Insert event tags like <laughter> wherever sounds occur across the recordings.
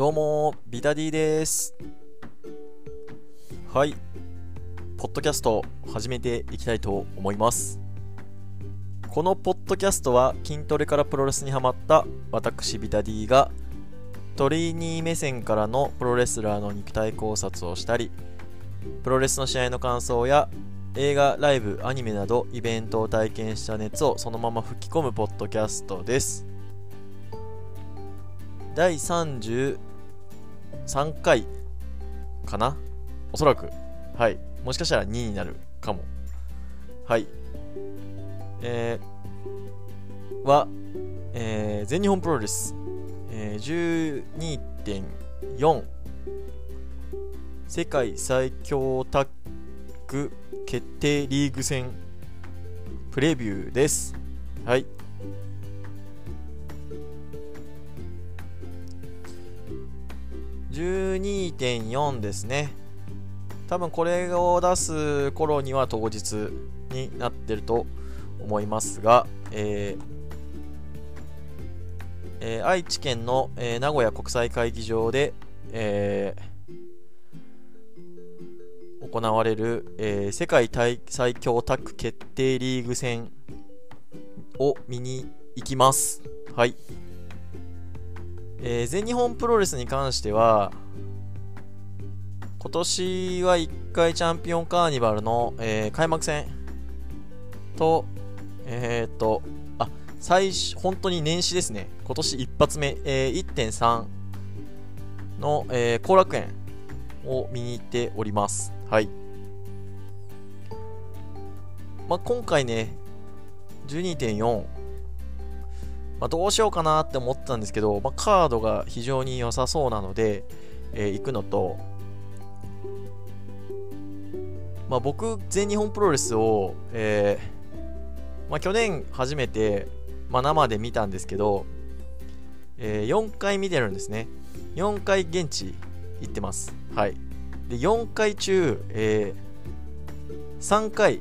どうも、ビタディです。はい、ポッドキャスト始めていきたいと思います。このポッドキャストは筋トレからプロレスにハマった私ビタディがトレーニー目線からのプロレスラーの肉体考察をしたりプロレスの試合の感想や映画、ライブ、アニメなどイベントを体験した熱をそのまま吹き込むポッドキャストです。第3回かな？おそらく。はい。もしかしたら2になるかも。はい。えー、は、えー全日本プロレス、えー12.4世界最強タッグ決定リーグ戦プレビューです。はい。12.4ですね。多分これを出す頃には当日になってると思いますが、えーえー愛知県の、えー名古屋国際会議場で、えー行われる、え世界最最強タッグ決定リーグ戦を見に行きます。はい。えー全日本プロレスに関しては、今年は1回チャンピオンカーニバルの、えー開幕戦と、えっ、と、あ、最初、本当に年始ですね。今年一発目、えー1.3の後、えー後楽園を見に行っております。はい。まあ、今回ね、12.4、まあ、どうしようかなって思ったんですけど、まあ、カードが非常に良さそうなので、えー行くのと、まあ、僕、全日本プロレスを、えーまあ、去年初めて、まあ、生で見たんですけど、えー4回見てるんですね。4回現地行ってます。はい。で、4回中、えー3回、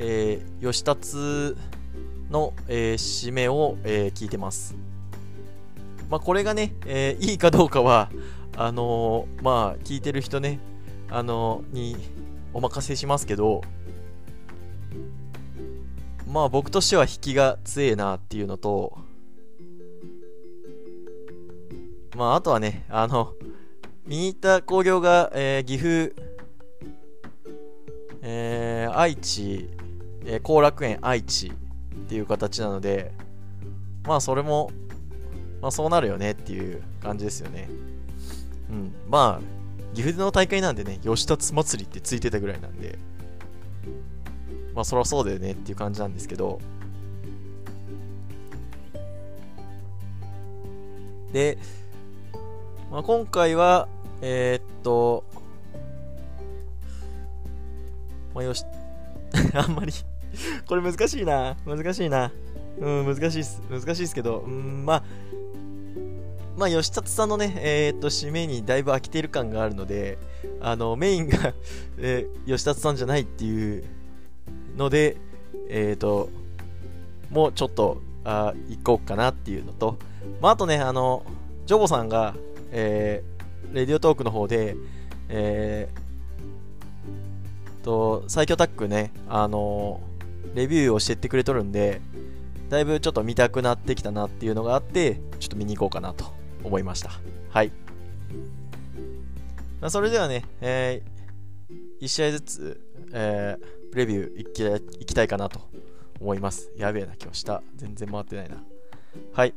えー吉達の、えー締めを、えー聞いてます。まあ、これがね、えーいいかどうかは、あのーまあ、聞いてる人ね、あのーにお任せしますけど、まあ僕としては引きが強えなっていうのと、まああとはね、あの、見に行った工業が、えー岐阜、えー愛知、えー後楽園愛知っていう形なので、まあそれも、まあそうなるよねっていう感じですよね。うん。まあ、岐阜の大会なんでね、吉達祭りってついてたぐらいなんで、まあそりゃそうだよねっていう感じなんですけど、で、まあ、今回は、えーっと、まあ、よし、<laughs> あんまり <laughs> これ難しいな。難しいな。うん、難しいっす。難しいっすけど、うん、まあ、まあ、吉達さんのね、えーっと、締めにだいぶ飽きてる感があるので、あの、メインが <laughs> えー吉達さんじゃないっていうので、えーっと、もうちょっと、あ行こうかなっていうのと、まあ、あとね、あの、ジョボさんが、えー、レディオトークの方で、えー、と、最強タッグね、あのレビューをしてってくれとるんで、だいぶちょっと見たくなってきたなっていうのがあって、ちょっと見に行こうかなと思いました。はい。まあ、それではね、えー、1試合ずつ、えー、レビューいきいきたいかなと思います。やべえな、今日下、全然回ってないな。はい。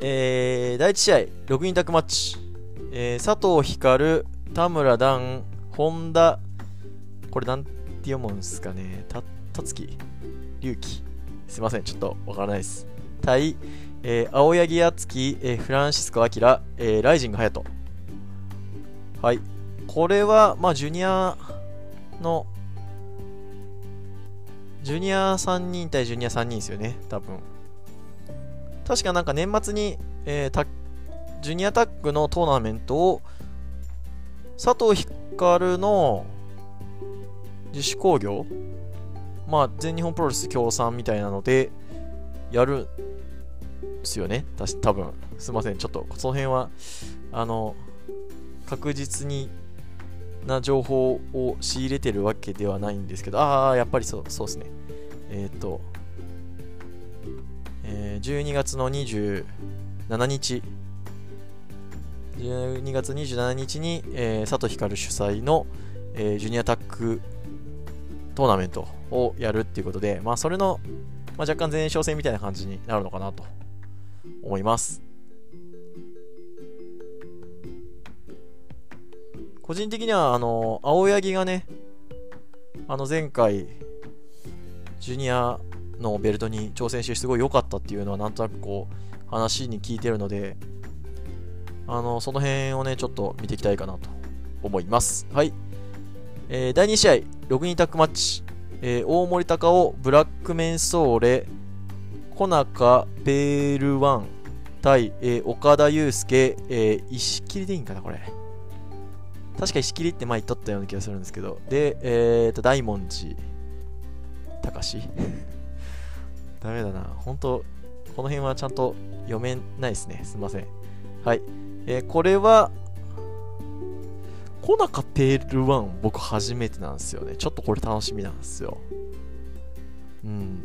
えー、第1試合、6人タッグマッチ。えー、佐藤光、田村段、本田、これなんて読むんですかね。た、たつき、龍樹。すいません、ちょっとわからないです。対、えー、青柳敦樹、えー、フランシスコ・アキラ、えー、ライジング・ハヤト。はい。これは、まあ、ジュニアの、ジュニア3人対ジュニア3人ですよね、多分。確かなんか年末に、えージュニアタッグのトーナメントを佐藤光の自主興行まあ全日本プロレス協賛みたいなのでやるんですよね。た多分。すいません。ちょっとその辺はあの確実にな情報を仕入れてるわけではないんですけどああやっぱりそうそうですね。えっ、ー、と、えー、12月の27日。12月27日に、えー、佐藤光主催の、えー、ジュニアタックトーナメントをやるっていうことで、まあ、それの、まあ、若干前哨戦みたいな感じになるのかなと思います。個人的には、あの、青柳がね、あの前回、ジュニアのベルトに挑戦してすごい良かったっていうのはなんとなくこう話に聞いてるのであのその辺をねちょっと見ていきたいかなと思います。はい。えー、第2試合、6人タックマッチ、えー、大森高尾、ブラックメンソーレ、小中ペールワン対、えー、岡田祐介、えー、石切りでいいんかな、これ。確か石切りって前言っとったような気がするんですけど。で、えーと、大文字、高し。<laughs> ダメだな。本当この辺はちゃんと読めないですね。すいません。はい。えー、これは、コナカペール1僕初めてなんですよね。ちょっとこれ楽しみなんですよ。うん。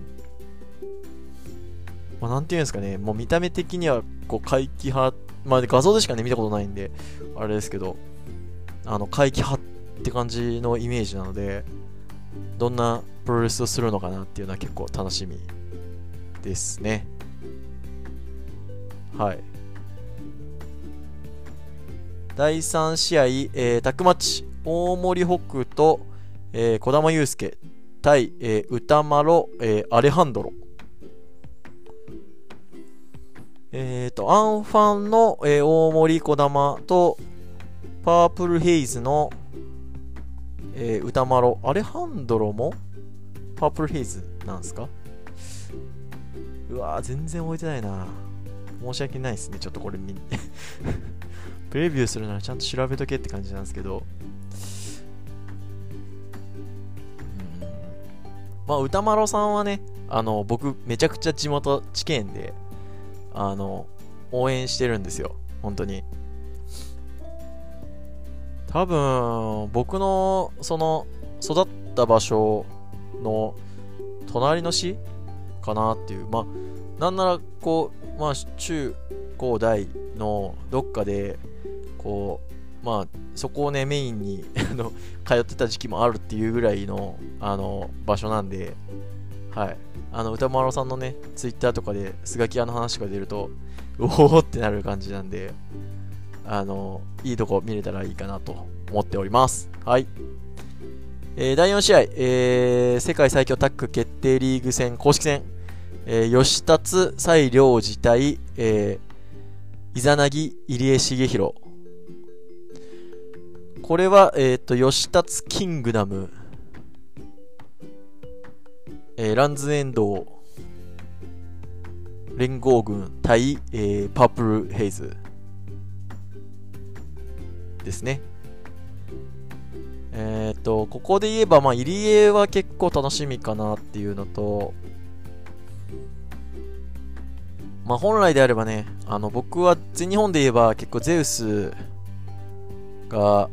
まあ、なんていうんですかね、もう見た目的には、こう、怪奇派、まあ、画像でしかね、見たことないんで、あれですけど、あの、怪奇派って感じのイメージなので、どんなプロレスをするのかなっていうのは結構楽しみですね。はい。第3試合、えー、タックマッチ、大森北と、えー、小玉祐介対、えー、歌丸、えー、アレハンドロ。えっ、ー、と、アンファンの、えー、大森小玉と、パープルヘイズの、えー、歌丸、アレハンドロもパープルヘイズなんすか？うわー全然覚えてないな。申し訳ないですね。ちょっとこれ見レビューするならちゃんと調べとけって感じなんですけど、まあ、歌丸さんはね、あの、僕、めちゃくちゃ地元、地県で、あの、応援してるんですよ。本当に。多分、僕の、その、育った場所の、隣の市かなっていう。まあ、なんなら、こう、まあ、中高大のどっかで、こうまあそこをねメインに <laughs> 通ってた時期もあるっていうぐらいのあの場所なんではい。あの歌丸さんのねツイッターとかでスガキ屋の話が出るとおおってなる感じなんであのいいとこ見れたらいいかなと思っております。はい。えー、第4試合、えー、世界最強タッグ決定リーグ戦公式戦、えー、吉達西良自対、えー、イザナギ入江茂弘。これは、えっ、ー、と、吉達キングダム、えー、ランズエンド。連合軍対、えー、パープルヘイズ。ですね。えっ、ー、と、ここで言えば、まあ、入江は結構楽しみかなっていうのと、まあ、本来であればね、あの、僕は全日本で言えば結構ゼウスが、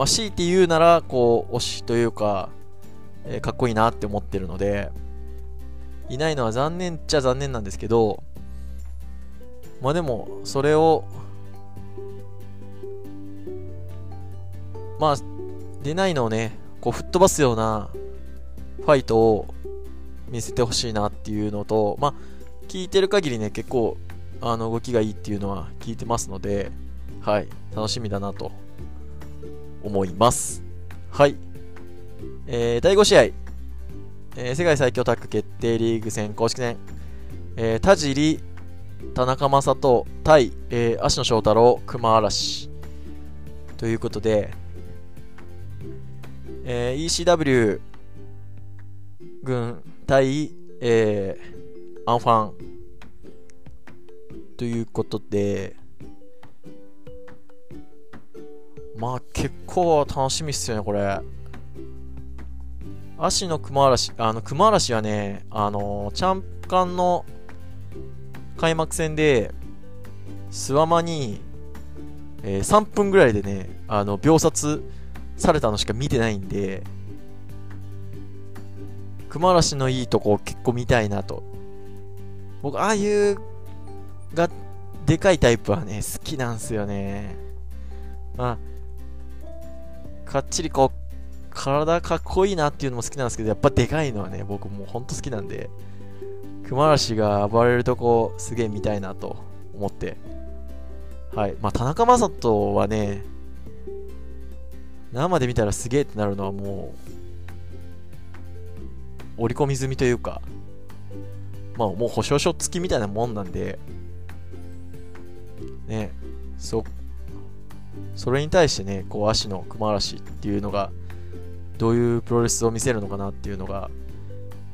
まあ、強いて言うなら、こう、推しというか、えー、かっこいいなって思ってるので、いないのは残念っちゃ残念なんですけど、まあでも、それを、まあ、出ないのをね、こう、吹っ飛ばすようなファイトを見せてほしいなっていうのと、まあ、聞いてる限りね、結構、あの、動きがいいっていうのは聞いてますので、はい、楽しみだなと思います。はい。えー、第5試合、えー、世界最強タッグ決定リーグ戦公式戦、えー、田尻、田中将人対、えー、芦野翔太郎、熊嵐ということで、えー、ECW 軍対、えー、アンファンということで、まあ結構楽しみっすよね、これ。足の熊嵐、あの、熊嵐はね、あの、チャンカンの開幕戦で、スワマに、えー、3分ぐらいでね、あの、秒殺されたのしか見てないんで、熊嵐のいいとこ結構見たいなと。僕、ああいうが、でかいタイプはね、好きなんすよね。まあ、かっちりこう、体かっこいいなっていうのも好きなんですけど、やっぱでかいのはね、僕もうほんと好きなんで、熊嵐が暴れるとこすげえ見たいなと思って。はい。まあ、田中将人はね、生で見たらすげえってなるのはもう、織り込み済みというか、まあもう保証書付きみたいなもんなんで、ね、そ、それに対してね、こう足の熊嵐っていうのが、どういうプロレスを見せるのかなっていうのが、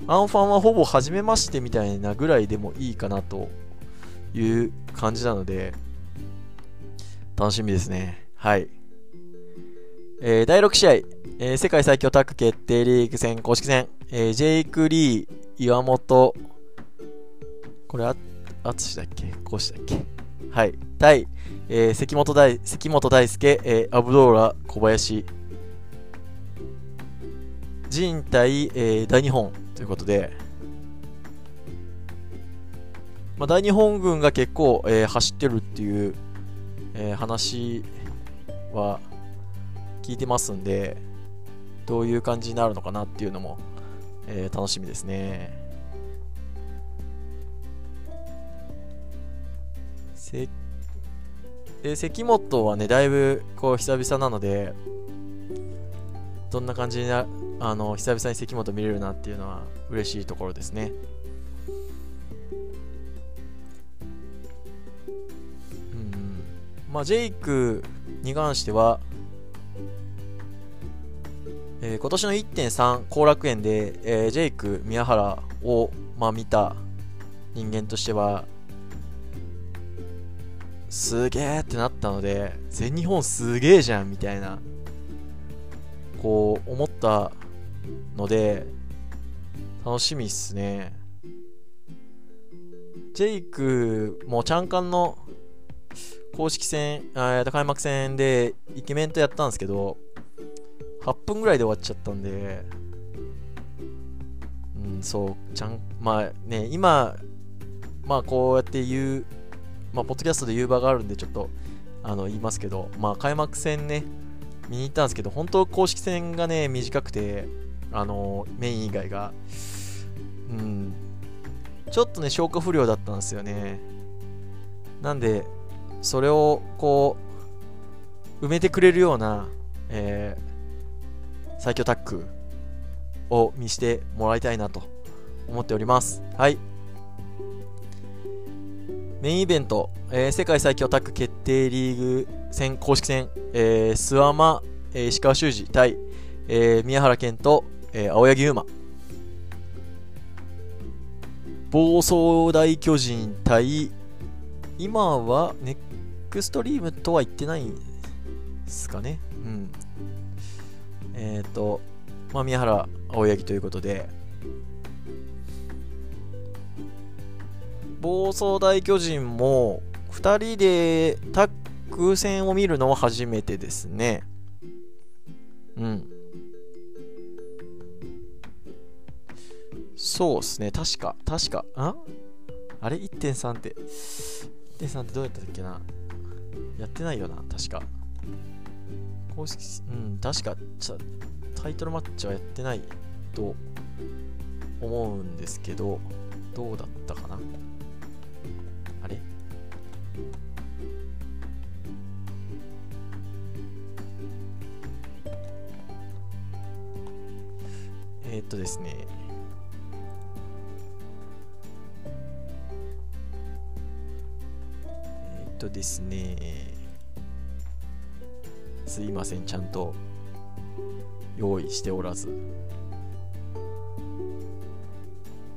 アンファンはほぼ初めましてみたいなぐらいでもいいかなという感じなので、楽しみですね。はい。えー、第6試合、えー、世界最強タッグ決定リーグ戦公式戦、えー、ジェイク・リー、岩本、これあ、あつしだっけ？こうしだっけ？はい。対、えー、関本大、関本大輔、えー、アブドーラ、小林、人対、えー、大日本ということで、まあ、大日本軍が結構、えー、走ってるっていう、えー、話は聞いてますんで、どういう感じになるのかなっていうのも、えー、楽しみですね。せで関本はね、だいぶこう久々なので、どんな感じになあの久々に関本見れるなっていうのは嬉しいところですね。うん、まあ、ジェイクに関しては、えー、今年の1.3後楽園で、えー、ジェイク宮原を、まあ、見た人間としてはすげえってなったので全日本すげえじゃんみたいなこう思ったので楽しみっすね。ジェイクもチャンカンの公式戦、え開幕戦でイケメンとやったんですけど8分ぐらいで終わっちゃったんでうんそうちゃんまあね今まあこうやって言うまあポッドキャストで言う場があるんでちょっとあの言いますけどまあ開幕戦ね見に行ったんですけど本当公式戦がね短くてあのメイン以外がうんちょっとね消化不良だったんですよね。なんでそれをこう埋めてくれるような、えー、最強タッグを見してもらいたいなと思っております。はい。メインイベント、えー、世界最強タッグ決定リーグ戦公式戦、えー、諏訪間、えー、石川修司対、えー、宮原健とえー、青柳優馬。暴走大巨人対今はネックストリームとは言ってないですかね。うん。えっ、ー、と、まあ、宮原青柳ということで。暴走大巨人も2人でタッグ戦を見るのは初めてですね。うん。そうっすね、確か、確か、んあれ ?1.3 って、1.3ってどうやったっけな？やってないよな、確か。公式、うん、確か、タイトルマッチはやってないと思うんですけど、どうだったかな？えー、っとですね。えっ、とですね。すいませんちゃんと用意しておらず。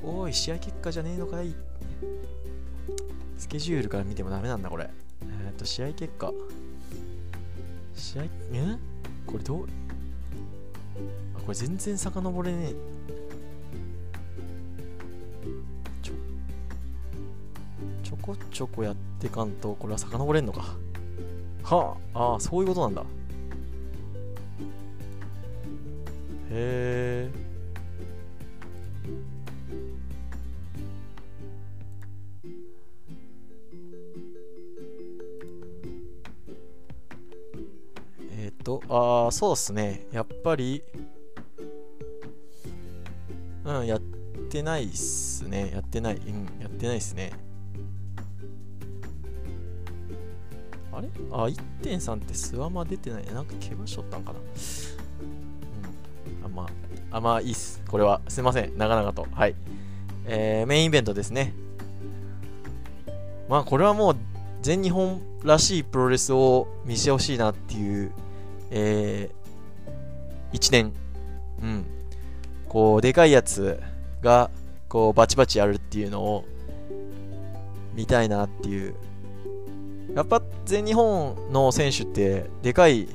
おい試合結果じゃねえのかい。スケジュールから見てもダメなんだこれえっ、と試合結果試合え？これどう？あこれ全然遡れねえちょこちょこやってかんと、これは遡れんのか。はあ、ああ、そういうことなんだ。へえ。ああ、そうっすね。やっぱり、うん、やってないっすね。やってない。うん、やってないっすね。あれ？あ、1.3ってスワマ出てない。なんか怪我しとったんかな。うん。あ、まあ、あ、まあいいっす。これは。すいません。長々と。はい。えー、メインイベントですね。まあ、これはもう、全日本らしいプロレスを見せてほしいなっていう、えー、1年。うん。こう、でかいやつが、こう、バチバチやるっていうのを、見たいなっていう。やっぱ、全日本の選手って、でかい、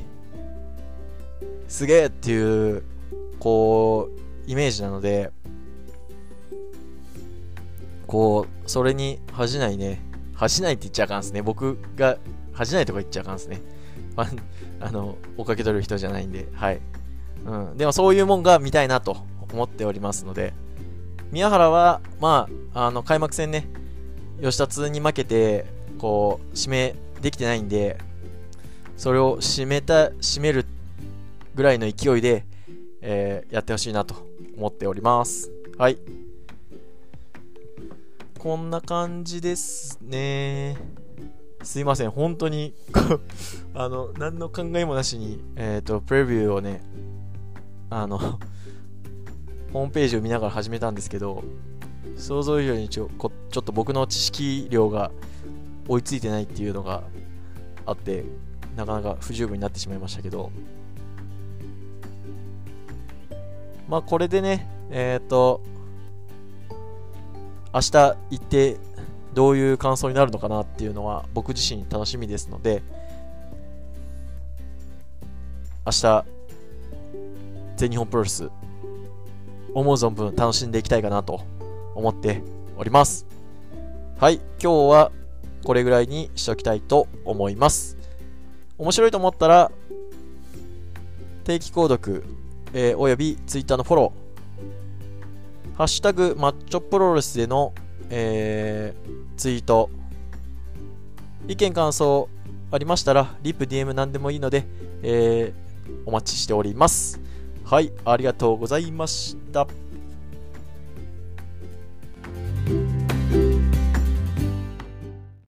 すげえっていう、こう、イメージなので、こう、それに恥じないね。恥じないって言っちゃあかんすね。僕が恥じないとか言っちゃあかんすね。ああの、追っかけ取る人じゃないんで、はい。うん。でもそういうもんが見たいなと思っておりますので、宮原は、まあ、あの、開幕戦ね、吉田通に負けて、こう、指名できてないんで、それを締めた、締めるぐらいの勢いで、えー、やってほしいなと思っております。はい。こんな感じですね。すいません、本当にあの、何の考えもなしに、えっ、ー、と、プレビューをね、あのホームページを見ながら始めたんですけど、想像以上にちょこちょっと僕の知識量が追いついてないっていうのがあって、なかなか不十分になってしまいましたけど、まあこれでね、えっ、ー、と、明日行ってどういう感想になるのかなっていうのは僕自身楽しみですので、明日、全日本プロレス思う存分楽しんでいきたいかなと思っております。はい、今日はこれぐらいにしておきたいと思います。面白いと思ったら、定期購読、えー、および Twitter のフォロー、ハッシュタグマッチョプロレスでの、えー、ツイート、意見感想ありましたら、リップ DM 何でもいいので、えー、お待ちしております。はい、ありがとうございました。